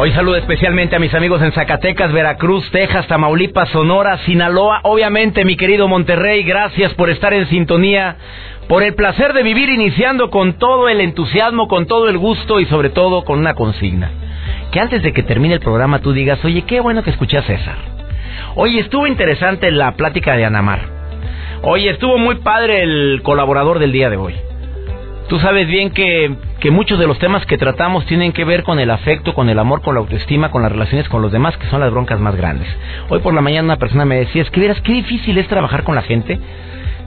Hoy saludo especialmente a mis amigos en Zacatecas, Veracruz, Texas, Tamaulipas, Sonora, Sinaloa, obviamente mi querido Monterrey, gracias por estar en sintonía, por el placer de vivir iniciando con todo el entusiasmo, con todo el gusto y sobre todo con una consigna. Que antes de que termine el programa tú digas, oye, qué bueno que escuché a César. Oye, estuvo interesante la plática de Anamar. Oye, estuvo muy padre el colaborador del día de hoy. Tú sabes bien que, que, muchos de los temas que tratamos tienen que ver con el afecto, con el amor, con la autoestima, con las relaciones con los demás, que son las broncas más grandes. Hoy por la mañana una persona me decía, es que verás qué difícil es trabajar con la gente.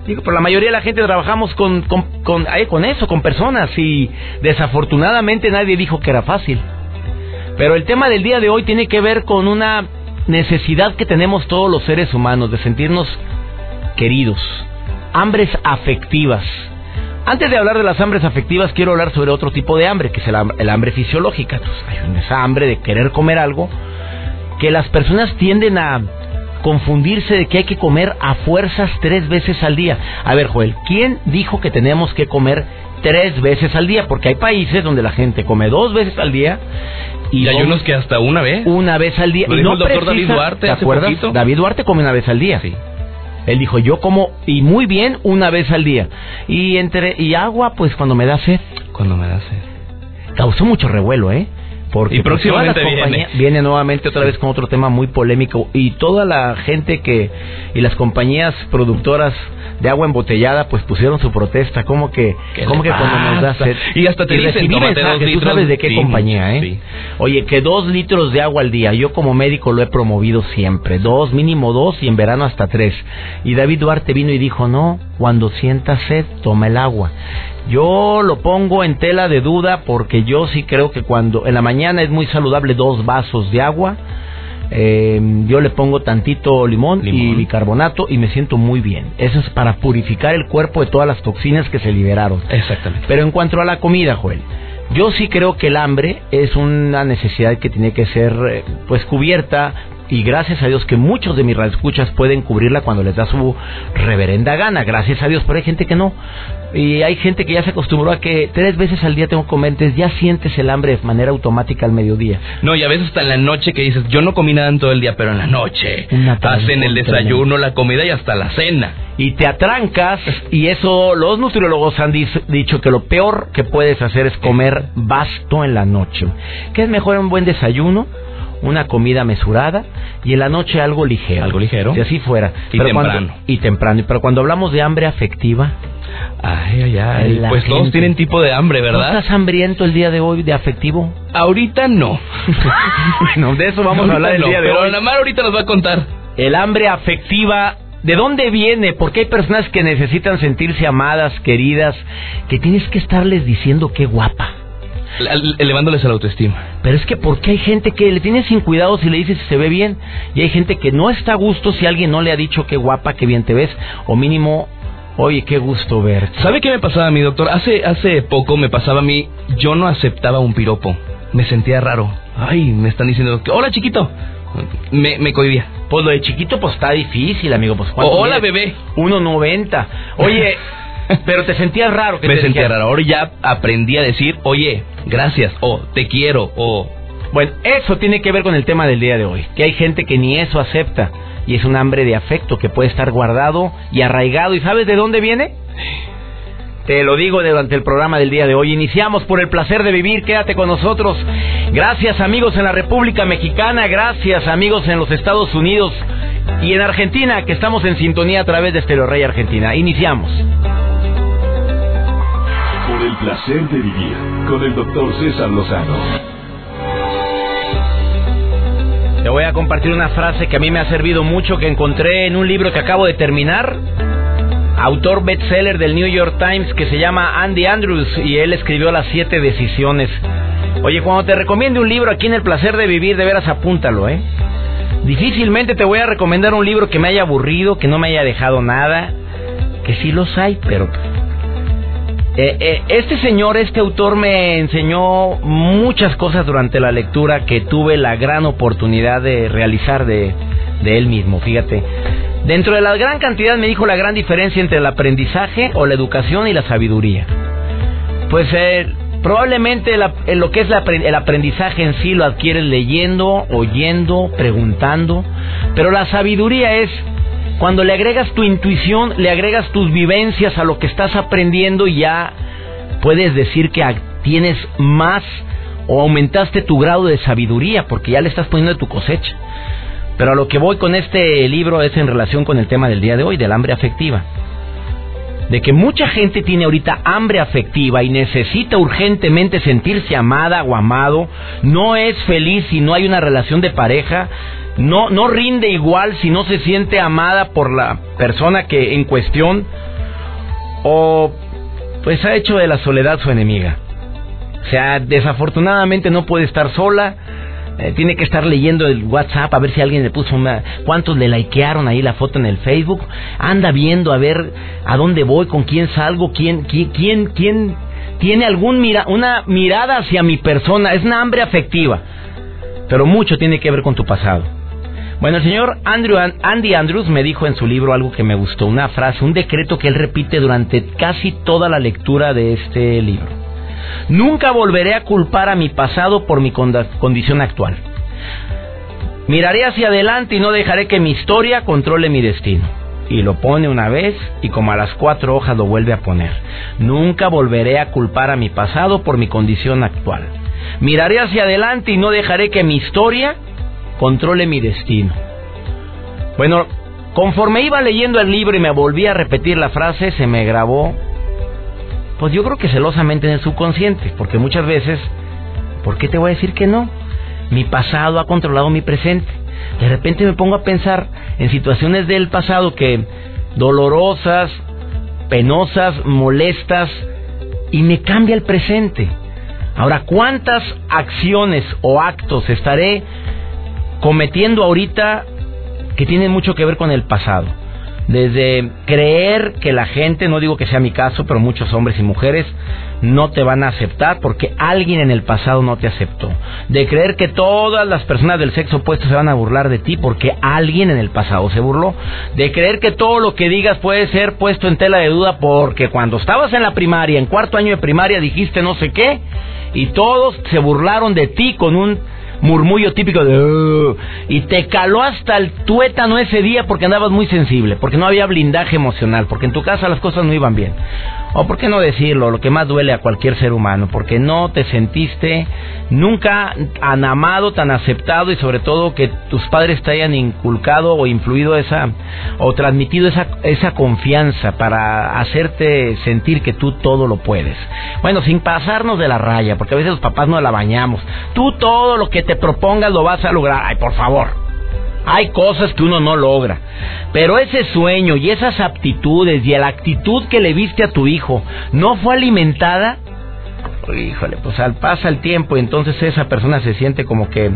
Digo, por la mayoría de la gente trabajamos con, con, con, con eso, con personas, y desafortunadamente nadie dijo que era fácil. Pero el tema del día de hoy tiene que ver con una necesidad que tenemos todos los seres humanos de sentirnos queridos, hambres afectivas antes de hablar de las hambres afectivas, quiero hablar sobre otro tipo de hambre, que es el hambre, fisiológica. hay esa hambre de querer comer algo que las personas tienden a confundirse de que hay que comer a fuerzas tres veces al día. A ver, Joel, ¿quién dijo que tenemos que comer tres veces al día? Porque hay países donde la gente come dos veces al día. Y, hay unos que hasta una vez. Una vez al día. y no el doctor David Duarte. ¿Te acuerdas? David Duarte come una vez al día. Sí. Él dijo, yo como, y muy bien, una vez al día. Y entre y agua, pues cuando me da sed. Cuando me da sed. Causó mucho revuelo, ¿eh? Porque y pues, próximamente viene. viene nuevamente otra vez con otro tema muy polémico. Y toda la gente que y las compañías productoras de agua embotellada pues pusieron su protesta. Como que como que cuando nos da sed. Y hasta te dicen mensajes, tú sabes de qué compañía eh oye que dos litros de agua al día. Yo como médico lo he promovido siempre. Dos mínimo dos y en verano hasta tres. Y David Duarte vino y dijo no cuando sientas sed toma el agua yo lo pongo en tela de duda porque yo sí creo que cuando en la mañana es muy saludable dos vasos de agua. Eh, yo le pongo tantito limón, y bicarbonato y me siento muy bien. Eso es para purificar el cuerpo de todas las toxinas que se liberaron. Exactamente. Pero en cuanto a la comida, Joel, yo sí creo que el hambre es una necesidad que tiene que ser eh, pues cubierta y gracias a Dios que muchos de mis radioescuchas pueden cubrirla cuando les da su reverenda gana. Gracias a Dios, pero hay gente que no. Y hay gente que ya se acostumbró a que tres veces al día tengo entonces ya sientes el hambre de manera automática al mediodía. No, y a veces hasta en la noche que dices, yo no comí nada en todo el día, pero en la noche hacen el desayuno, la comida y hasta la cena. Y te atrancas, y eso los nutriólogos han dicho que lo peor que puedes hacer es comer basto en la noche. ¿Qué es mejor un buen desayuno? Una comida mesurada y en la noche algo ligero. Algo ligero. Si así fuera. Y temprano. y temprano. Pero cuando hablamos de hambre afectiva. Ay, ay, ay. Pues todos tienen tipo de hambre, ¿verdad? estás hambriento el día de hoy de afectivo? Ahorita no. bueno, de eso vamos a hablar el día de pero hoy. Pero ahorita nos va a contar. El hambre afectiva ¿De dónde viene? Porque hay personas que necesitan sentirse amadas, queridas, que tienes que estarles diciendo qué guapa elevándoles la autoestima. Pero es que porque hay gente que le tiene sin cuidado si le dices si se ve bien y hay gente que no está a gusto si alguien no le ha dicho qué guapa, qué bien te ves o mínimo Oye, qué gusto ver. ¿Sabe qué me pasaba a mí, doctor? Hace, hace poco me pasaba a mí, yo no aceptaba un piropo. Me sentía raro. Ay, me están diciendo, hola chiquito. Me, me cohibía. Pues lo de chiquito, pues está difícil, amigo. Pues, hola, bebé. 1.90. Oye, Pero te sentías raro. Que Me sentía raro. Ahora ya aprendí a decir, oye, gracias, o te quiero, o... Bueno, eso tiene que ver con el tema del día de hoy. Que hay gente que ni eso acepta. Y es un hambre de afecto que puede estar guardado y arraigado. ¿Y sabes de dónde viene? Te lo digo durante el programa del día de hoy. Iniciamos por el placer de vivir. Quédate con nosotros. Gracias amigos en la República Mexicana. Gracias amigos en los Estados Unidos y en Argentina que estamos en sintonía a través de Estero Rey Argentina. Iniciamos el placer de vivir con el doctor César Lozano. Te voy a compartir una frase que a mí me ha servido mucho, que encontré en un libro que acabo de terminar. autor bestseller del New York Times que se llama Andy Andrews y él escribió las siete decisiones. Oye, cuando te recomiende un libro aquí en El Placer de Vivir, de veras apúntalo, ¿eh? Difícilmente te voy a recomendar un libro que me haya aburrido, que no me haya dejado nada, que sí los hay, pero... Eh, eh, este señor, este autor me enseñó muchas cosas durante la lectura que tuve la gran oportunidad de realizar de, él mismo, fíjate. Dentro de la gran cantidad me dijo la gran diferencia entre el aprendizaje o la educación y la sabiduría. Pues eh, probablemente lo que es el aprendizaje en sí lo adquieres leyendo, oyendo, preguntando, pero la sabiduría es cuando le agregas tu intuición, le agregas tus vivencias a lo que estás aprendiendo ya puedes decir que tienes más o aumentaste tu grado de sabiduría porque ya le estás poniendo de tu cosecha. Pero a lo que voy con este libro es en relación con el tema del día de hoy, del hambre afectiva. De que mucha gente tiene ahorita hambre afectiva y necesita urgentemente sentirse amada o amado, no es feliz si no hay una relación de pareja, no, no rinde igual si no se siente amada por la persona que en cuestión, o pues ha hecho de la soledad su enemiga. O sea, desafortunadamente no puede estar sola, eh, tiene que estar leyendo el WhatsApp a ver si alguien le puso una... ¿Cuántos le likearon ahí la foto en el Facebook? Anda viendo a ver a dónde voy, con quién salgo, quién, quién, quién, tiene algún mira, una mirada hacia mi persona. Es una hambre afectiva. Pero mucho tiene que ver con tu pasado. Bueno, el señor Andrew, Andy Andrews me dijo en su libro algo que me gustó, una frase, un decreto que él repite durante casi toda la lectura de este libro. Nunca volveré a culpar a mi pasado por mi condición actual. Miraré hacia adelante y no dejaré que mi historia controle mi destino. Y lo pone una vez y como a las cuatro hojas lo vuelve a poner. Nunca volveré a culpar a mi pasado por mi condición actual. Miraré hacia adelante y no dejaré que mi historia controle mi destino. Bueno, conforme iba leyendo el libro y me volví a repetir la frase, se me grabó pues yo creo que celosamente en el subconsciente, porque muchas veces, ¿por qué te voy a decir que no? Mi pasado ha controlado mi presente. De repente me pongo a pensar en situaciones del pasado que dolorosas, penosas, molestas, y me cambia el presente. Ahora, ¿cuántas acciones o actos estaré cometiendo ahorita que tienen mucho que ver con el pasado? Desde creer que la gente, no digo que sea mi caso, pero muchos hombres y mujeres no te van a aceptar porque alguien en el pasado no te aceptó. De creer que todas las personas del sexo opuesto se van a burlar de ti porque alguien en el pasado se burló. De creer que todo lo que digas puede ser puesto en tela de duda porque cuando estabas en la primaria, en cuarto año de primaria, dijiste no sé qué y todos se burlaron de ti con un murmullo típico de... y te caló hasta el tuétano ese día porque andabas muy sensible, porque no había blindaje emocional, porque en tu casa las cosas no iban bien. O por qué no decirlo, lo que más duele a cualquier ser humano, porque no te sentiste nunca tan amado, tan aceptado y sobre todo que tus padres te hayan inculcado o influido esa o transmitido esa esa confianza para hacerte sentir que tú todo lo puedes. Bueno, sin pasarnos de la raya, porque a veces los papás no la bañamos. Tú todo lo que te propongas lo vas a lograr. Ay, por favor. Hay cosas que uno no logra. Pero ese sueño y esas aptitudes y la actitud que le viste a tu hijo no fue alimentada. Híjole, pues al pasa el tiempo y entonces esa persona se siente como que,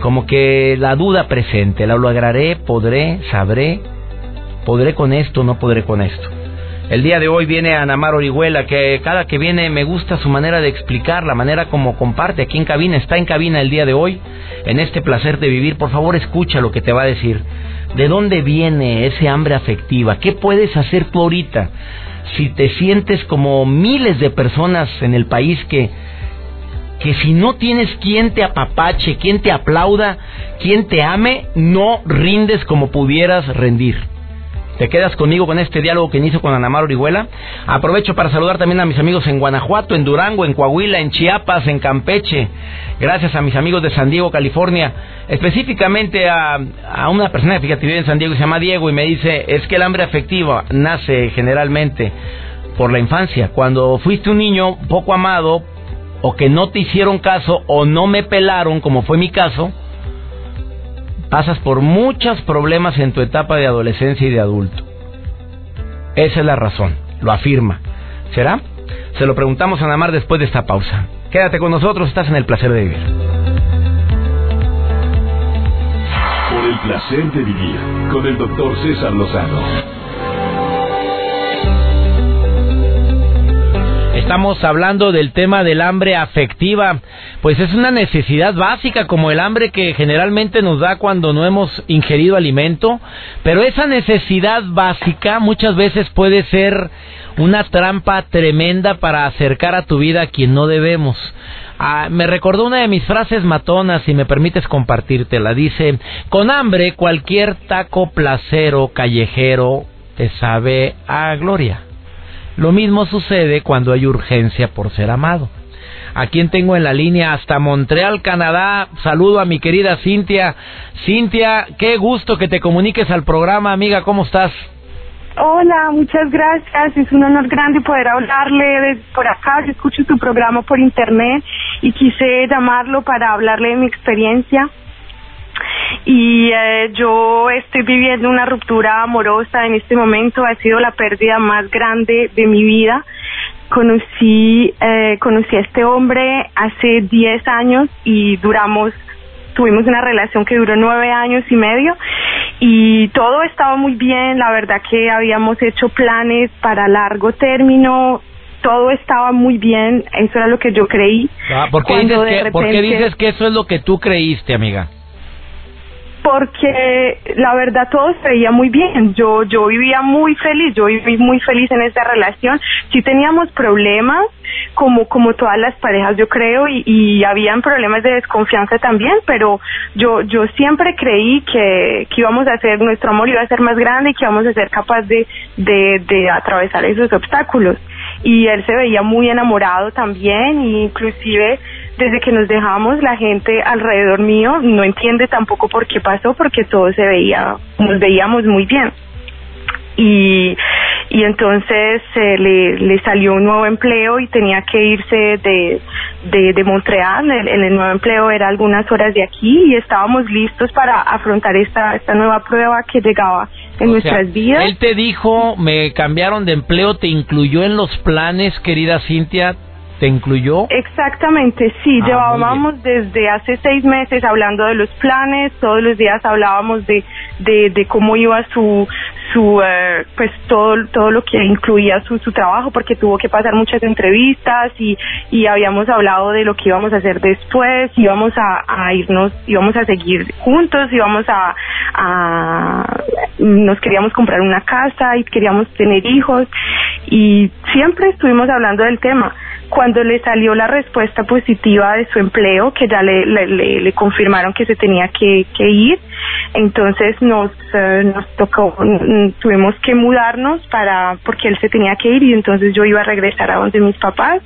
como que la duda presente. La lograré, podré, sabré, podré con esto, no podré con esto. El día de hoy viene Anamar Orihuela, que cada que viene me gusta su manera de explicar, la manera como comparte aquí en cabina, está en cabina el día de hoy, en este placer de vivir. Por favor, escucha lo que te va a decir. ¿De dónde viene ese hambre afectiva? ¿Qué puedes hacer tú ahorita? Si te sientes como miles de personas en el país que que si no tienes quien te apapache, quien te aplauda, quien te ame, no rindes como pudieras rendir. ¿Te quedas conmigo con este diálogo que inicio con Anamar Orihuela? Aprovecho para saludar también a mis amigos en Guanajuato, en Durango, en Coahuila, en Chiapas, en Campeche. Gracias a mis amigos de San Diego, California. Específicamente a, una persona que vive en San Diego se llama Diego y me dice, es que el hambre afectiva nace generalmente por la infancia. Cuando fuiste un niño poco amado o que no te hicieron caso o no me pelaron, como fue mi caso, pasas por muchos problemas en tu etapa de adolescencia y de adulto. Esa es la razón, lo afirma. ¿Será? Se lo preguntamos a Namar después de esta pausa. Quédate con nosotros, estás en el placer de vivir. Por el placer de vivir con el doctor César Lozano. Estamos hablando del tema del hambre afectiva. Pues es una necesidad básica como el hambre que generalmente nos da cuando no hemos ingerido alimento. Pero esa necesidad básica muchas veces puede ser una trampa tremenda para acercar a tu vida a quien no debemos. Ah, me recordó una de mis frases matonas, si me permites compartírtela. Dice, con hambre cualquier taco placero callejero te sabe a gloria. Lo mismo sucede cuando hay urgencia por ser amado. ¿A quien tengo en la línea? Hasta Montreal, Canadá. Saludo a mi querida Cintia. Cintia, qué gusto que te comuniques al programa, amiga. ¿Cómo estás? Hola, muchas gracias. Es un honor grande poder hablarle por acá. Yo escucho tu programa por internet y quise llamarlo para hablarle de mi experiencia y eh, yo estoy viviendo una ruptura amorosa en este momento, ha sido la pérdida más grande de mi vida. Conocí, eh, conocí a este hombre hace 10 años y duramos, tuvimos una relación que duró nueve años y medio y todo estaba muy bien, la verdad que habíamos hecho planes para largo término, todo estaba muy bien, eso era lo que yo creí. Ah, ¿por, qué dices que, ¿Por qué dices que eso es lo que tú creíste, amiga? Porque la verdad todo se veía muy bien. Yo yo vivía muy feliz, yo viví muy feliz en esta relación. Sí teníamos problemas, como como todas las parejas yo creo y, y habían problemas de desconfianza también, pero yo yo siempre creí que, que íbamos a hacer nuestro amor iba a ser más grande y que íbamos a ser capaz de, de, de atravesar esos obstáculos. Y él se veía muy enamorado también, e inclusive desde que nos dejamos la gente alrededor mío no entiende tampoco por qué pasó porque todo se veía nos veíamos muy bien y y entonces eh, le, le salió un nuevo empleo y tenía que irse de, de, de Montreal. El, el, nuevo empleo era algunas horas de aquí y estábamos listos para afrontar esta, esta nueva prueba que llegaba en nuestras vidas. Él te dijo, me cambiaron de empleo, te incluyó en los planes, querida Cintia, ¿Te incluyó? Exactamente, sí. Ah, Llevábamos desde hace seis meses hablando de los planes, todos los días hablábamos de, de, de cómo iba su, su eh, pues todo todo lo que incluía su, su trabajo porque tuvo que pasar muchas entrevistas y, y habíamos hablado de lo que íbamos a hacer después íbamos a, a irnos íbamos a seguir juntos íbamos a, a nos queríamos comprar una casa y queríamos tener hijos y siempre estuvimos hablando del tema cuando le salió la respuesta positiva de su empleo, que ya le, le, le confirmaron que se tenía que, ir, entonces nos, eh, nos tocó, mm, tuvimos que mudarnos para, porque él se tenía que ir y entonces yo iba a regresar a donde mis papás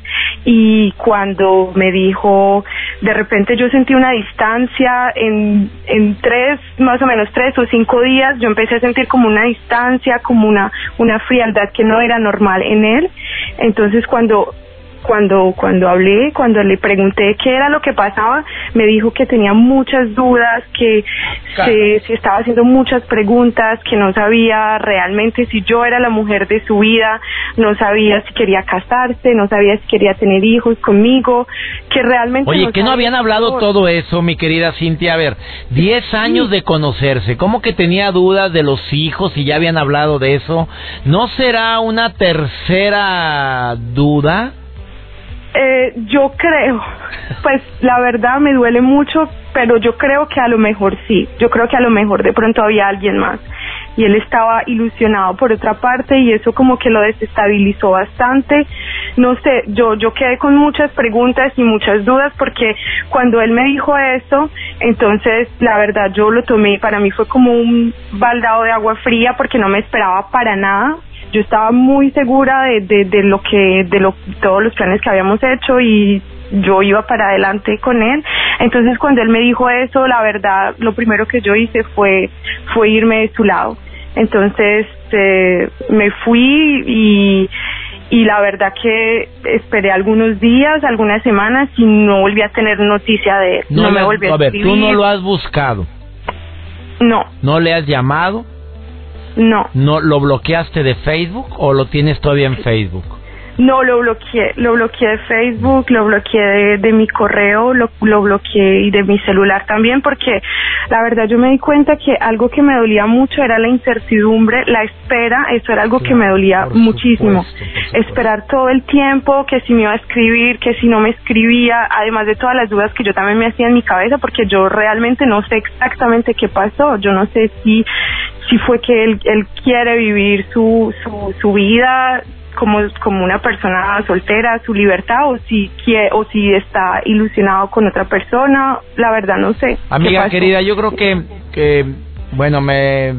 y cuando me dijo, de repente yo sentí una distancia en, en tres, más o menos tres o cinco días, yo empecé a sentir como una distancia, como una, una frialdad que no era normal en él. Entonces cuando cuando cuando hablé, cuando le pregunté qué era lo que pasaba, me dijo que tenía muchas dudas, que se, se, estaba haciendo muchas preguntas, que no sabía realmente si yo era la mujer de su vida, no sabía si quería casarse, no sabía si quería tener hijos conmigo, que realmente... Oye, que no habían hablado todo eso, mi querida Cintia. A ver, 10 años de conocerse, ¿cómo que tenía dudas de los hijos y ya habían hablado de eso? ¿No será una tercera duda? Eh, yo creo, pues la verdad me duele mucho, pero yo creo que a lo mejor sí, yo creo que a lo mejor de pronto había alguien más. Y él estaba ilusionado por otra parte y eso como que lo desestabilizó bastante. No sé, yo yo quedé con muchas preguntas y muchas dudas porque cuando él me dijo eso, entonces la verdad yo lo tomé, para mí fue como un baldado de agua fría porque no me esperaba para nada yo estaba muy segura de, de, de lo que, de lo, todos los planes que habíamos hecho y yo iba para adelante con él. Entonces cuando él me dijo eso, la verdad, lo primero que yo hice fue, fue irme de su lado. Entonces eh, me fui y, y la verdad que esperé algunos días, algunas semanas y no volví a tener noticia de él. No, me volví a, a ver, tú no lo has buscado. No. ¿No le has llamado? No. ¿No lo bloqueaste de Facebook o lo tienes todavía en Facebook? No, lo bloqueé, lo bloqueé de Facebook, lo bloqueé de, mi correo, lo, lo bloqueé y de mi celular también, porque la verdad yo me di cuenta que algo que me dolía mucho era la incertidumbre, la espera, eso era algo que me dolía muchísimo. Esperar todo el tiempo, que si me iba a escribir, que si no me escribía, además de todas las dudas que yo también me hacía en mi cabeza, porque yo realmente no sé exactamente qué pasó, yo no sé si si fue que él, él quiere vivir su, su, su vida como, como una persona soltera, su libertad, o si, quiere, o si está ilusionado con otra persona, la verdad no sé. Amiga querida, yo creo que, que, bueno, me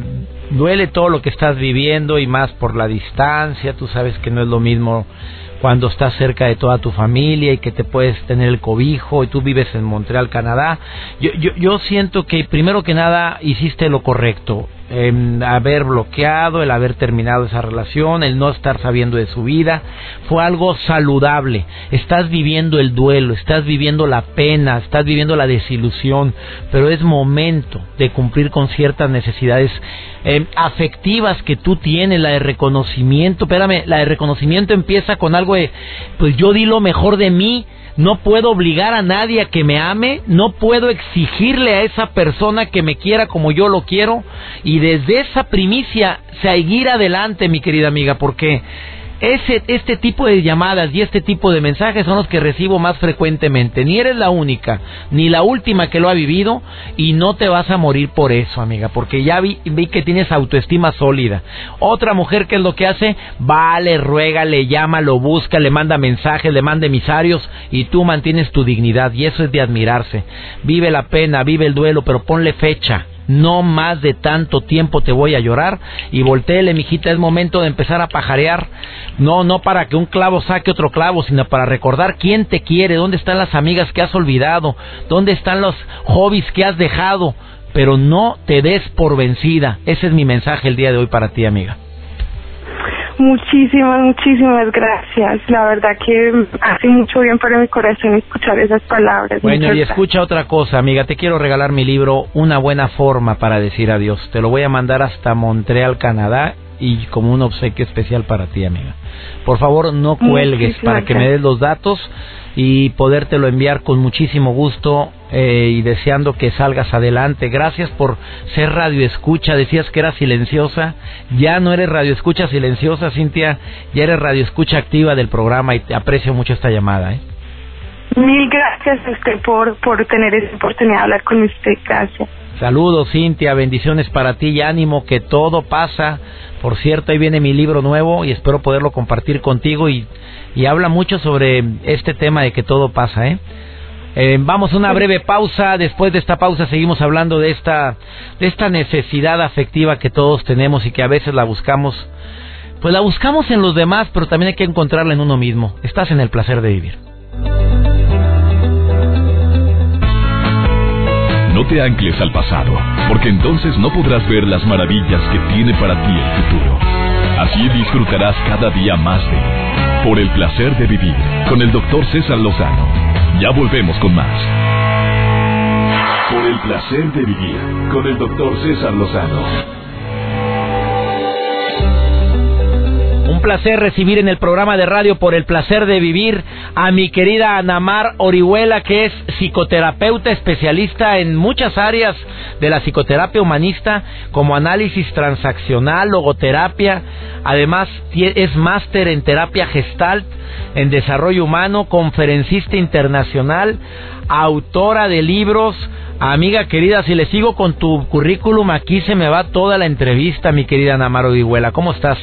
duele todo lo que estás viviendo y más por la distancia, tú sabes que no es lo mismo cuando estás cerca de toda tu familia y que te puedes tener el cobijo y tú vives en Montreal, Canadá. Yo, yo, yo siento que primero que nada hiciste lo correcto el haber bloqueado, el haber terminado esa relación, el no estar sabiendo de su vida, fue algo saludable. Estás viviendo el duelo, estás viviendo la pena, estás viviendo la desilusión, pero es momento de cumplir con ciertas necesidades eh, afectivas que tú tienes, la de reconocimiento. Espérame, la de reconocimiento empieza con algo de, pues yo di lo mejor de mí no puedo obligar a nadie a que me ame, no puedo exigirle a esa persona que me quiera como yo lo quiero y desde esa primicia seguir adelante, mi querida amiga, porque ese, este tipo de llamadas y este tipo de mensajes son los que recibo más frecuentemente. Ni eres la única, ni la última que lo ha vivido y no te vas a morir por eso, amiga, porque ya vi, vi que tienes autoestima sólida. Otra mujer que es lo que hace, vale, ruega, le llama, lo busca, le manda mensajes, le manda emisarios y tú mantienes tu dignidad y eso es de admirarse. Vive la pena, vive el duelo, pero ponle fecha no más de tanto tiempo te voy a llorar y volteele, mijita, es momento de empezar a pajarear, no, no para que un clavo saque otro clavo, sino para recordar quién te quiere, dónde están las amigas que has olvidado, dónde están los hobbies que has dejado, pero no te des por vencida. Ese es mi mensaje el día de hoy para ti, amiga. Muchísimas, muchísimas gracias. La verdad que hace mucho bien para mi corazón escuchar esas palabras. Bueno, y escucha otra cosa, amiga. Te quiero regalar mi libro, Una buena forma para decir adiós. Te lo voy a mandar hasta Montreal, Canadá, y como un obsequio especial para ti, amiga. Por favor, no cuelgues para que me des los datos y podértelo enviar con muchísimo gusto eh, y deseando que salgas adelante. Gracias por ser radio escucha. Decías que era silenciosa. Ya no eres radio escucha silenciosa, Cintia. Ya eres radio escucha activa del programa y te aprecio mucho esta llamada. ¿eh? Mil gracias a usted por, por tener esa oportunidad de hablar con usted. Gracias. Saludos, Cintia. Bendiciones para ti y ánimo que todo pasa. Por cierto, ahí viene mi libro nuevo y espero poderlo compartir contigo y, y habla mucho sobre este tema de que todo pasa, ¿eh? Eh, vamos a una breve pausa. Después de esta pausa seguimos hablando de esta, de esta necesidad afectiva que todos tenemos y que a veces la buscamos. Pues la buscamos en los demás, pero también hay que encontrarla en uno mismo. Estás en el placer de vivir. No te ancles al pasado, porque entonces no podrás ver las maravillas que tiene para ti el futuro. Así disfrutarás cada día más de Por el placer de vivir con el doctor César Lozano ya volvemos con más. Por el placer de vivir con el doctor César Lozano. Un placer recibir en el programa de radio por el placer de vivir a mi querida Anamar Orihuela, que es psicoterapeuta especialista en muchas áreas de la psicoterapia humanista, como análisis transaccional, logoterapia. Además, es máster en terapia gestalt en desarrollo humano, conferencista internacional, autora de libros. Amiga querida, si le sigo con tu currículum, aquí se me va toda la entrevista, mi querida Namaro Diguela. ¿Cómo estás?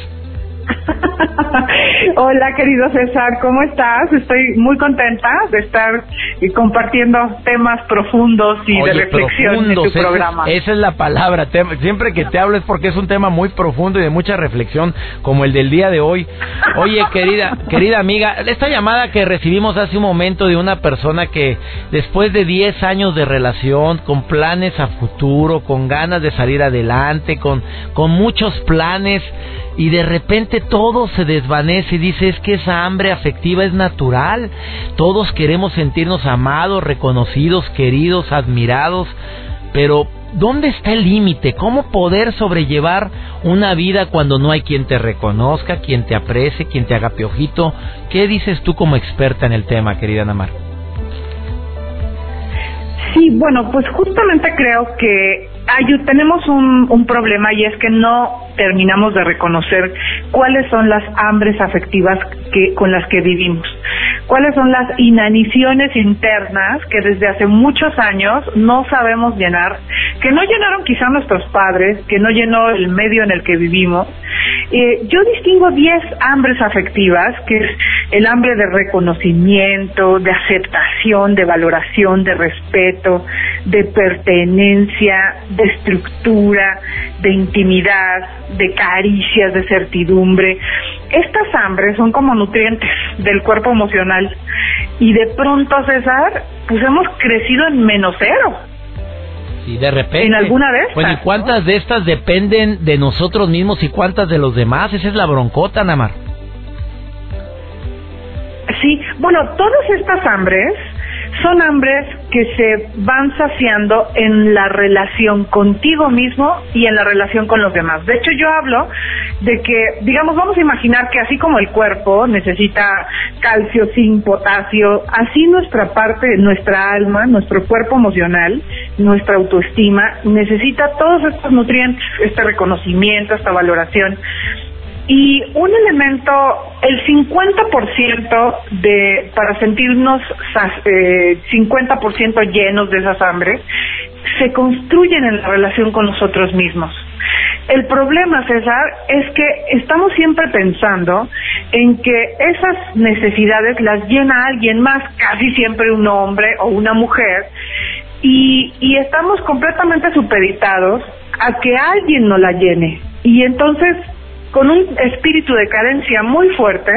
Hola, querido César, ¿cómo estás? Estoy muy contenta de estar compartiendo temas profundos y de reflexión en tu programa. esa es la palabra. Siempre que te hablo es porque es un tema muy profundo y de mucha reflexión, como el del día de hoy. Oye, querida, querida amiga, esta llamada que recibimos hace un momento de una persona que después de 10 años de relación, con planes a futuro, con ganas de salir adelante, con, con muchos planes, y de repente todo se desvanece y dice es que esa hambre afectiva es natural. Todos queremos sentirnos amados, reconocidos, queridos, admirados, pero ¿dónde está el límite? ¿Cómo poder sobrellevar una vida cuando no hay quien te reconozca, quien te aprecie, quien te haga piojito? ¿Qué dices tú como experta en el tema, querida Namar? Sí, bueno, pues justamente creo que tenemos un problema y es que no terminamos de reconocer cuáles son las hambres afectivas que, con las que vivimos, cuáles son las inaniciones internas que desde hace muchos años no sabemos llenar, que no llenaron quizá nuestros padres, que no llenó el medio en el que vivimos. Eh, yo distingo 10 hambres afectivas, que es el hambre de reconocimiento, de aceptación, de valoración, de respeto, de pertenencia, de estructura, de intimidad, de caricias, de certidumbre. Estas hambres son como nutrientes del cuerpo emocional y de pronto, César, pues hemos crecido en menos cero. Y de repente. En alguna de estas. Bueno, ¿y cuántas de estas dependen de nosotros mismos y cuántas de los demás? Esa es la broncota, Namar. Sí, bueno, todas estas hambres son hambres que se van saciando en la relación contigo mismo y en la relación con los demás. De hecho, yo hablo de que, digamos, vamos a imaginar que así como el cuerpo necesita calcio, zinc, potasio, así nuestra parte, nuestra alma, nuestro cuerpo emocional, nuestra autoestima, necesita todos estos nutrientes, este reconocimiento, esta valoración. Y un elemento, el 50% de, para sentirnos eh, 50% llenos de esas hambres, se construyen en la relación con nosotros mismos. El problema, César, es que estamos siempre pensando en que esas necesidades las llena alguien más, casi siempre un hombre o una mujer, y, y estamos completamente supeditados a que alguien nos la llene. Y entonces con un espíritu de carencia muy fuerte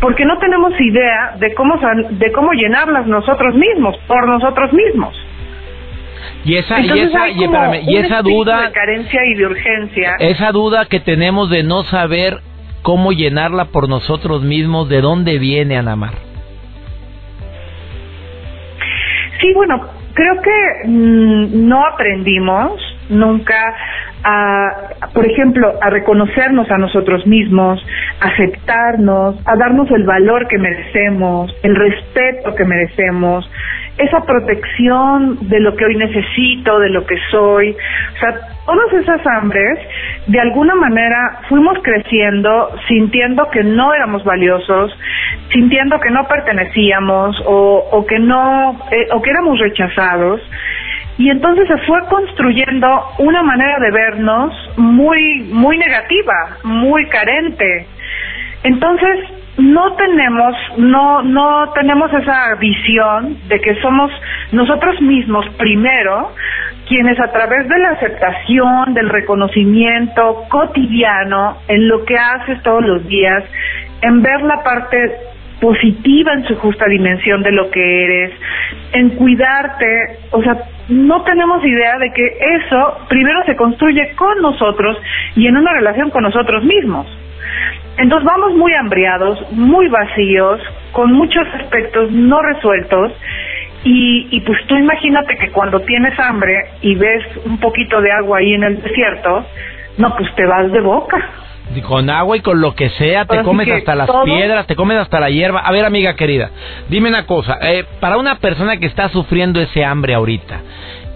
porque no tenemos idea de cómo de cómo llenarlas nosotros mismos por nosotros mismos. Y esa y esa y, esa duda de carencia y de urgencia. esa duda que tenemos de no saber cómo llenarla por nosotros mismos de dónde viene Anamar sí bueno creo que mm, no aprendimos nunca a, por ejemplo, a reconocernos a nosotros mismos, aceptarnos, a darnos el valor que merecemos, el respeto que merecemos, esa protección de lo que hoy necesito, de lo que soy. O sea, todas esas hambres, de alguna manera fuimos creciendo sintiendo que no éramos valiosos, sintiendo que no pertenecíamos o, o que no, eh, o que éramos rechazados. Y entonces se fue construyendo una manera de vernos muy, muy negativa, muy carente. Entonces, no tenemos, no, no tenemos esa visión de que somos nosotros mismos primero quienes a través de la aceptación, del reconocimiento cotidiano, en lo que haces todos los días, en ver la parte positiva en su justa dimensión de lo que eres, en cuidarte, o sea, no tenemos idea de que eso primero se construye con nosotros y en una relación con nosotros mismos. Entonces vamos muy hambriados, muy vacíos, con muchos aspectos no resueltos y, y pues tú imagínate que cuando tienes hambre y ves un poquito de agua ahí en el desierto, no, pues te vas de boca. Con agua y con lo que sea, te comes hasta las piedras, te comes hasta la hierba. A ver, amiga querida, dime una cosa. Eh, para una persona que está sufriendo ese hambre ahorita,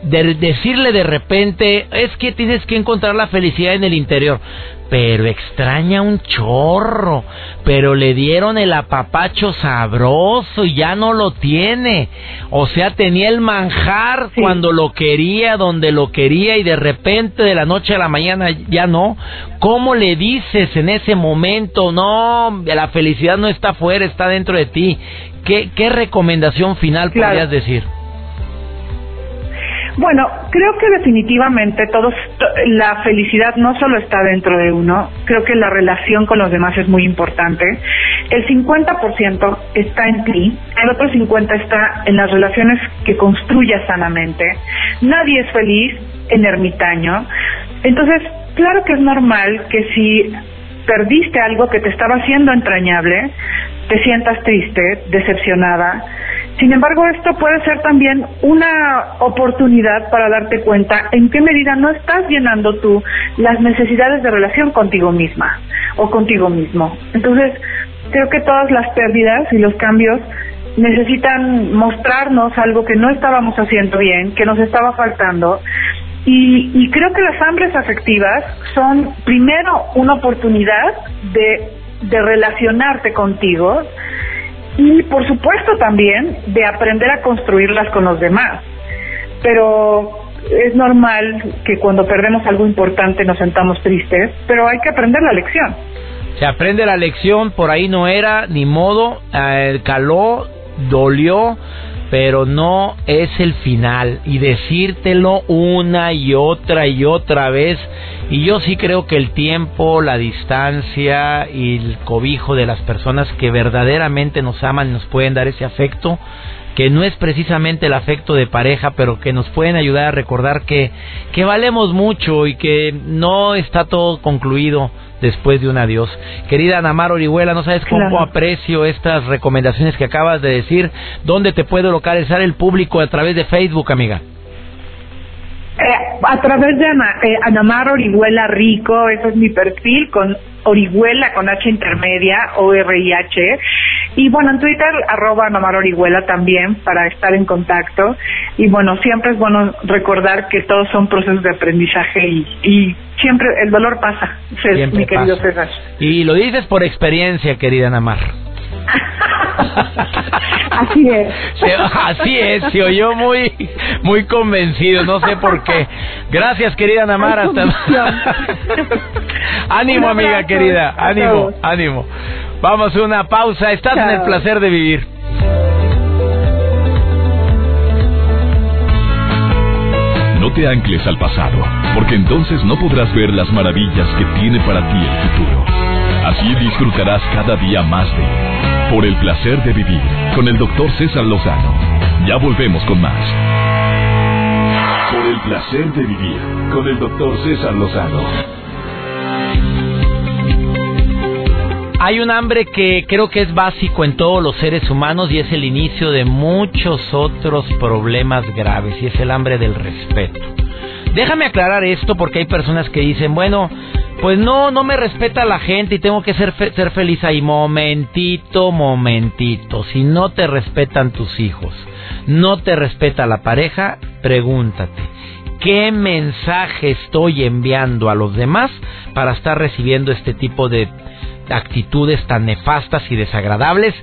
de decirle de repente, es que tienes que encontrar la felicidad en el interior pero extraña un chorro, pero le dieron el apapacho sabroso y ya no lo tiene. O sea, tenía el manjar cuando lo quería, donde lo quería y de repente de la noche a la mañana ya no. ¿Cómo le dices en ese momento, no, la felicidad no está afuera, está dentro de ti? ¿Qué, qué recomendación final podrías decir? Bueno, creo que definitivamente todos la felicidad no solo está dentro de uno, creo que la relación con los demás es muy importante. El 50% está en ti, el otro 50 está en las relaciones que construyas sanamente. Nadie es feliz en ermitaño. Entonces, claro que es normal que si perdiste algo que te estaba haciendo entrañable, te sientas triste, decepcionada, Sin embargo, esto puede ser también una oportunidad para darte cuenta en qué medida no estás llenando tú las necesidades de relación contigo misma o contigo mismo. Entonces, creo que todas las pérdidas y los cambios necesitan mostrarnos algo que no estábamos haciendo bien, que nos estaba faltando. Y, y creo que las hambres afectivas son primero una oportunidad de, de relacionarte contigo y por supuesto también de aprender a construirlas con los demás. Pero es normal que cuando perdemos algo importante nos sentamos tristes, pero hay que aprender la lección. Se aprende la lección, por ahí no era, ni modo, eh, caló, dolió, pero no es el final. Y decírtelo una y otra y otra vez. Y yo sí creo que el tiempo, la distancia y el cobijo de las personas que verdaderamente nos aman nos pueden dar ese afecto que no es precisamente el afecto de pareja, pero que nos pueden ayudar a recordar que, que valemos mucho y que no está todo concluido después de un adiós. Querida Namar Orihuela, no sabes cómo aprecio estas recomendaciones que acabas de decir. ¿Dónde te puede localizar el público a través de Facebook, amiga? Eh, a través de eh, Anamar Orihuela Rico, ese es mi perfil, con Orihuela con H intermedia, O-R-I-H. Y bueno, en Twitter, arroba Anamar Orihuela también, para estar en contacto. Y bueno, siempre es bueno recordar que todos son procesos de aprendizaje y, siempre el dolor pasa, mi querido César. Y lo dices por experiencia, querida Anamar. Así es. así es, se oyó muy, muy convencido, no sé por qué. Gracias, querida Namara. Hasta... ánimo, amiga querida, ánimo, ánimo. Vamos a una pausa, estás en el placer de vivir. No te ancles al pasado, porque entonces no podrás ver las maravillas que tiene para ti el futuro. Así disfrutarás cada día más de por el placer de vivir con el doctor César Lozano. Ya volvemos con más. Por el placer de vivir con el doctor César Lozano. Hay un hambre que creo que es básico en todos los seres humanos y es el inicio de muchos otros problemas graves y es el hambre del respeto. Déjame aclarar esto porque hay personas que dicen, bueno, pues no, no me respeta la gente y tengo que ser, ser feliz ahí. Momentito, momentito. Si no te respetan tus hijos, no te respeta la pareja, pregúntate. ¿Qué mensaje estoy enviando a los demás para estar recibiendo este tipo de actitudes tan nefastas y desagradables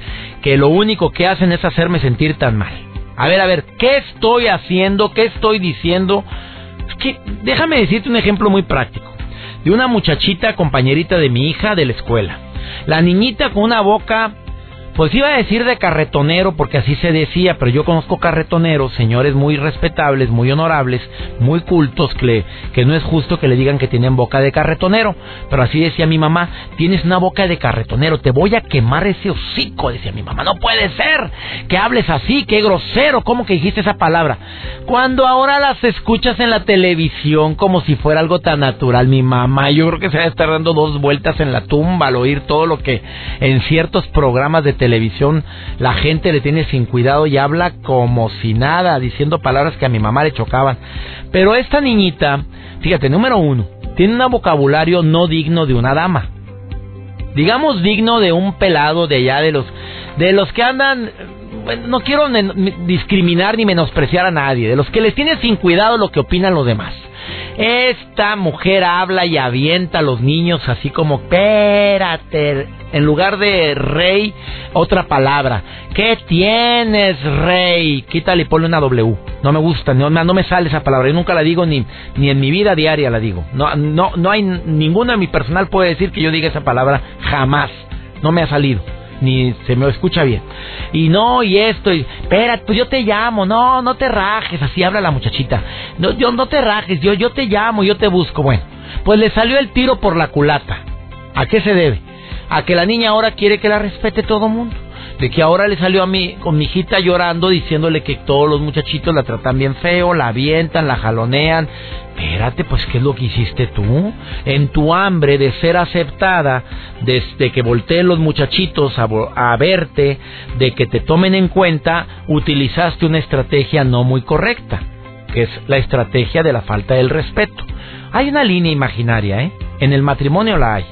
que lo único que hacen es hacerme sentir tan mal? A ver, a ver, ¿qué estoy haciendo? ¿Qué estoy diciendo? déjame decirte un ejemplo muy práctico de una muchachita compañerita de mi hija de la escuela. La niñita con una boca pues iba a decir de carretonero porque así se decía, pero yo conozco carretoneros, señores muy respetables, muy honorables, muy cultos, que, que no es justo que le digan que tienen boca de carretonero. Pero así decía mi mamá, tienes una boca de carretonero, te voy a quemar ese hocico, decía mi mamá. No puede ser que hables así, qué grosero, ¿cómo que dijiste esa palabra? Cuando ahora las escuchas en la televisión como si fuera algo tan natural, mi mamá, yo creo que se va a estar dando dos vueltas en la tumba al oír todo lo que en ciertos programas de televisión la gente le tiene sin cuidado y habla como si nada, diciendo palabras que a mi mamá le chocaban. Pero esta niñita, fíjate, número uno, tiene un vocabulario no digno de una dama. Digamos digno de un pelado de allá, de los, de los que andan no quiero discriminar ni menospreciar a nadie, de los que les tiene sin cuidado lo que opinan los demás. Esta mujer habla y avienta a los niños así como, espérate, en lugar de rey, otra palabra. ¿Qué tienes, rey? Quítale y ponle una W. No me gusta, no, no me sale esa palabra. Yo nunca la digo ni, ni en mi vida diaria la digo. No, no, no hay ninguna mi personal puede decir que yo diga esa palabra jamás. No me ha salido ni se me escucha bien. Y no, y esto, y espérate, pues yo te llamo, no, no te rajes, así habla la muchachita. No, yo no te rajes, yo, yo te llamo, yo te busco. Bueno, pues le salió el tiro por la culata. ¿A qué se debe? A que la niña ahora quiere que la respete todo el mundo. de que ahora le salió a mí con mi hijita llorando diciéndole que todos los muchachitos la tratan bien feo, la avientan, la jalonean. Espérate, pues ¿qué es lo que hiciste tú? En tu hambre de ser aceptada, desde que volteen los muchachitos a, a verte, de que te tomen en cuenta, utilizaste una estrategia no muy correcta, que es la estrategia de la falta del respeto. Hay una línea imaginaria, ¿eh? En el matrimonio la hay.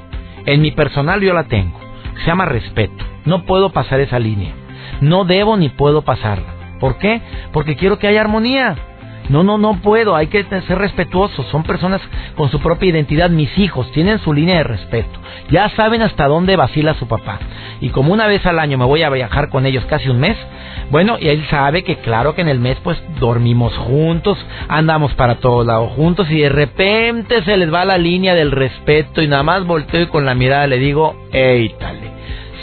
En mi personal yo la tengo. Se llama respeto. No puedo pasar esa línea. No debo ni puedo pasarla. ¿Por qué? Porque quiero que haya armonía. No, no, no puedo, hay que ser respetuosos. Son personas con su propia identidad. Mis hijos tienen su línea de respeto. Ya saben hasta dónde vacila su papá. Y como una vez al año me voy a viajar con ellos casi un mes, bueno, y él sabe que claro que en el mes pues dormimos juntos, andamos para todos lados juntos y de repente se les va la línea del respeto y nada más volteo y con la mirada le digo, tale,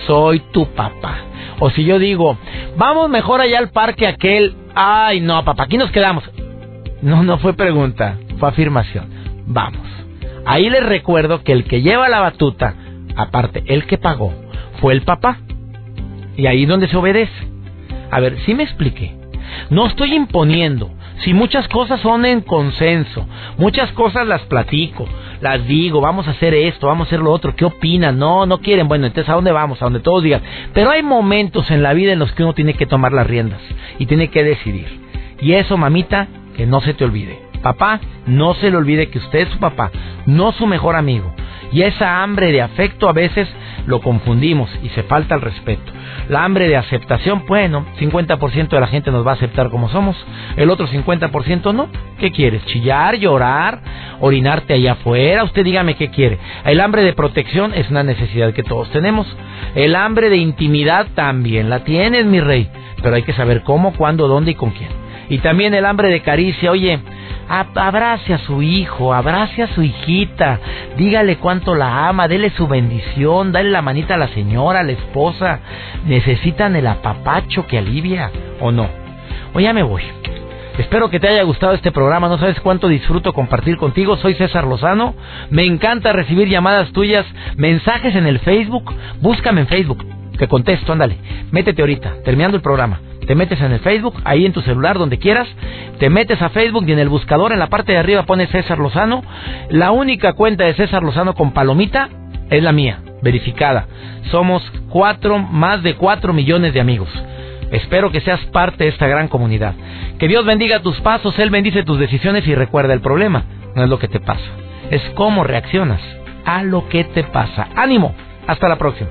soy tu papá. O si yo digo, vamos mejor allá al parque aquel, ay no, papá, aquí nos quedamos. No, no fue pregunta, fue afirmación. Vamos. Ahí les recuerdo que el que lleva la batuta, aparte, el que pagó, fue el papá. Y ahí donde se obedece. A ver, sí me expliqué. No estoy imponiendo. Si muchas cosas son en consenso, muchas cosas las platico, las digo, vamos a hacer esto, vamos a hacer lo otro, ¿qué opinan? No, no quieren, bueno, entonces ¿a dónde vamos? A donde todos digan. Pero hay momentos en la vida en los que uno tiene que tomar las riendas y tiene que decidir. Y eso, mamita, que no se te olvide. Papá, no se le olvide que usted es su papá, no su mejor amigo. Y esa hambre de afecto a veces lo confundimos y se falta el respeto. La hambre de aceptación, bueno, 50% de la gente nos va a aceptar como somos, el otro 50% no. ¿Qué quieres? ¿Chillar, llorar, orinarte allá afuera? Usted dígame qué quiere. El hambre de protección es una necesidad que todos tenemos. El hambre de intimidad también la tienes, mi rey. Pero hay que saber cómo, cuándo, dónde y con quién. Y también el hambre de caricia. Oye, abrace a su hijo, abrace a su hijita, dígale cuánto la ama, dele su bendición, dale la manita a la señora, a la esposa. Necesitan el apapacho que alivia, ¿o no? O ya me voy. Espero que te haya gustado este programa. No sabes cuánto disfruto compartir contigo. Soy César Lozano. Me encanta recibir llamadas tuyas, mensajes en el Facebook. Búscame en Facebook. Que contesto, ándale. Métete ahorita, terminando el programa te metes en el Facebook, ahí en tu celular, donde quieras, te metes a Facebook y en el buscador en la parte de arriba pones César Lozano. La única cuenta de César Lozano con palomita es la mía, verificada. Somos cuatro, más de cuatro millones de amigos. Espero que seas parte de esta gran comunidad. Que Dios bendiga tus pasos, Él bendice tus decisiones y recuerda el problema. No es lo que te pasa, es cómo reaccionas a lo que te pasa. Ánimo, hasta la próxima.